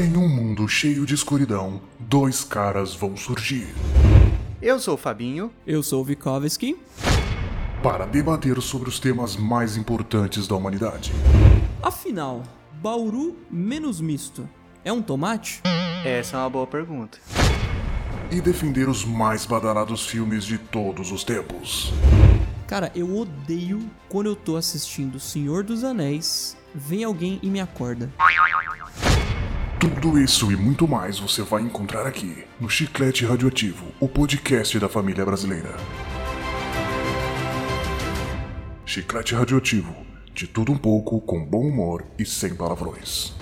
Em um mundo cheio de escuridão, dois caras vão surgir Eu sou o Fabinho. Eu sou o Vikovski. para debater sobre os temas mais importantes da humanidade. Afinal, Bauru menos misto é um tomate? Essa é uma boa pergunta. E defender os mais badalados filmes de todos os tempos. Cara, eu odeio quando eu tô assistindo Senhor dos Anéis, vem alguém e me acorda. Tudo isso e muito mais você vai encontrar aqui no Chiclete Radioativo, o podcast da família brasileira. Chiclete Radioativo, de tudo um pouco, com bom humor e sem palavrões.